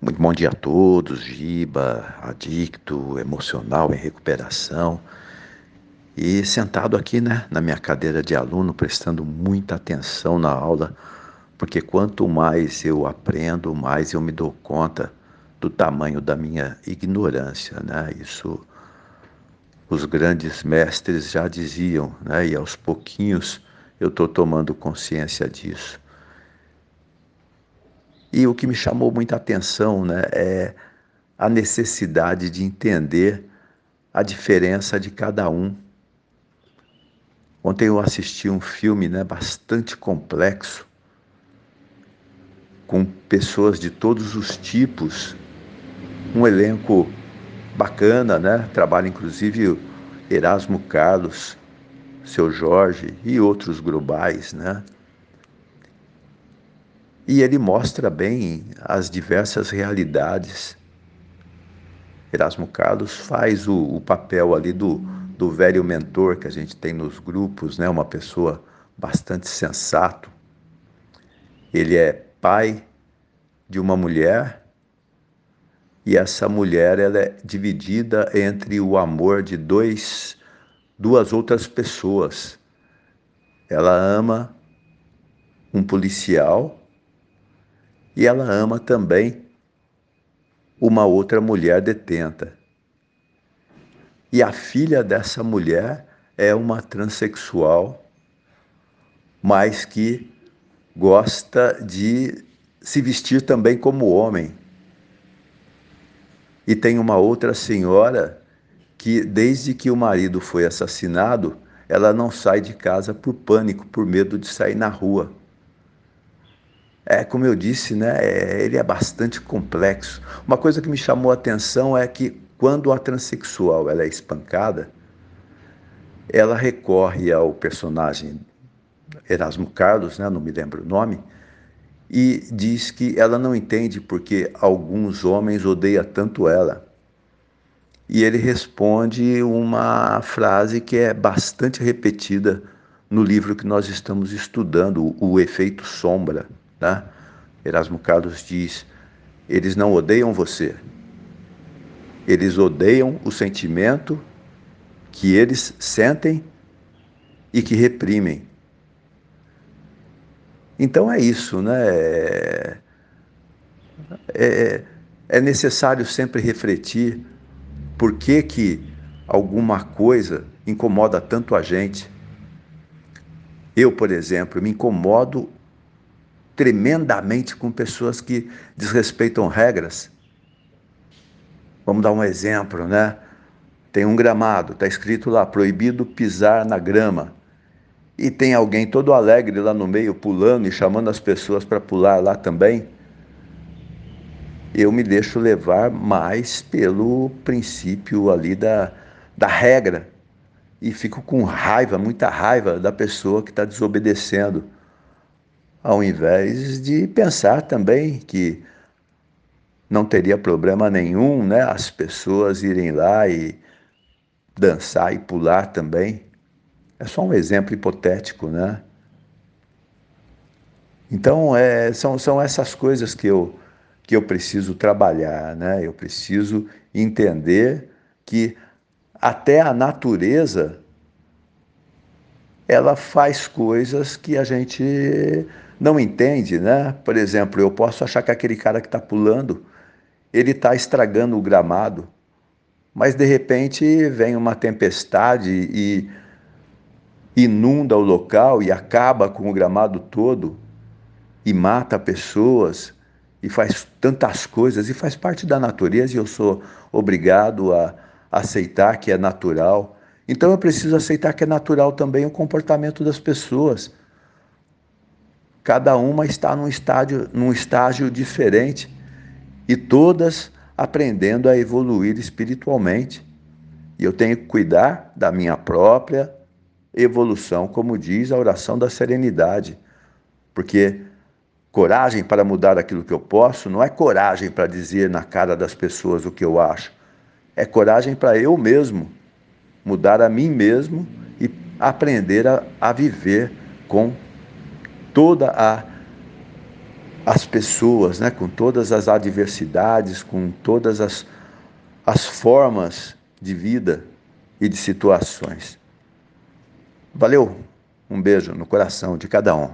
Muito bom dia a todos, Giba, adicto, emocional em recuperação. E sentado aqui, né, na minha cadeira de aluno, prestando muita atenção na aula, porque quanto mais eu aprendo, mais eu me dou conta do tamanho da minha ignorância, né? Isso os grandes mestres já diziam, né? E aos pouquinhos eu estou tomando consciência disso. E o que me chamou muita atenção né, é a necessidade de entender a diferença de cada um. Ontem eu assisti um filme né, bastante complexo, com pessoas de todos os tipos, um elenco bacana, né? Trabalha inclusive Erasmo Carlos, seu Jorge e outros globais, né? E ele mostra bem as diversas realidades. Erasmo Carlos faz o, o papel ali do, do velho mentor que a gente tem nos grupos, né? uma pessoa bastante sensato. Ele é pai de uma mulher e essa mulher ela é dividida entre o amor de dois, duas outras pessoas. Ela ama um policial e ela ama também uma outra mulher detenta. E a filha dessa mulher é uma transexual, mas que gosta de se vestir também como homem. E tem uma outra senhora que, desde que o marido foi assassinado, ela não sai de casa por pânico, por medo de sair na rua. É, como eu disse, né, é, ele é bastante complexo. Uma coisa que me chamou a atenção é que quando a transexual ela é espancada, ela recorre ao personagem Erasmo Carlos, né, não me lembro o nome, e diz que ela não entende porque alguns homens odeiam tanto ela. E ele responde uma frase que é bastante repetida no livro que nós estamos estudando, O Efeito Sombra. Né? Erasmo Carlos diz: eles não odeiam você, eles odeiam o sentimento que eles sentem e que reprimem. Então é isso, né? É, é, é necessário sempre refletir por que, que alguma coisa incomoda tanto a gente. Eu, por exemplo, me incomodo tremendamente com pessoas que desrespeitam regras. Vamos dar um exemplo, né? Tem um gramado, está escrito lá, proibido pisar na grama. E tem alguém todo alegre lá no meio, pulando e chamando as pessoas para pular lá também. Eu me deixo levar mais pelo princípio ali da, da regra. E fico com raiva, muita raiva da pessoa que está desobedecendo ao invés de pensar também que não teria problema nenhum, né, as pessoas irem lá e dançar e pular também. É só um exemplo hipotético, né? Então, é, são, são essas coisas que eu, que eu preciso trabalhar, né? Eu preciso entender que até a natureza ela faz coisas que a gente não entende, né? Por exemplo, eu posso achar que aquele cara que está pulando, ele está estragando o gramado, mas de repente vem uma tempestade e inunda o local e acaba com o gramado todo e mata pessoas e faz tantas coisas e faz parte da natureza e eu sou obrigado a aceitar que é natural. Então eu preciso aceitar que é natural também o comportamento das pessoas. Cada uma está num estágio, num estágio diferente e todas aprendendo a evoluir espiritualmente. E eu tenho que cuidar da minha própria evolução, como diz a oração da serenidade. Porque coragem para mudar aquilo que eu posso não é coragem para dizer na cara das pessoas o que eu acho. É coragem para eu mesmo mudar a mim mesmo e aprender a, a viver com toda a, as pessoas, né, com todas as adversidades, com todas as, as formas de vida e de situações. Valeu, um beijo no coração de cada um.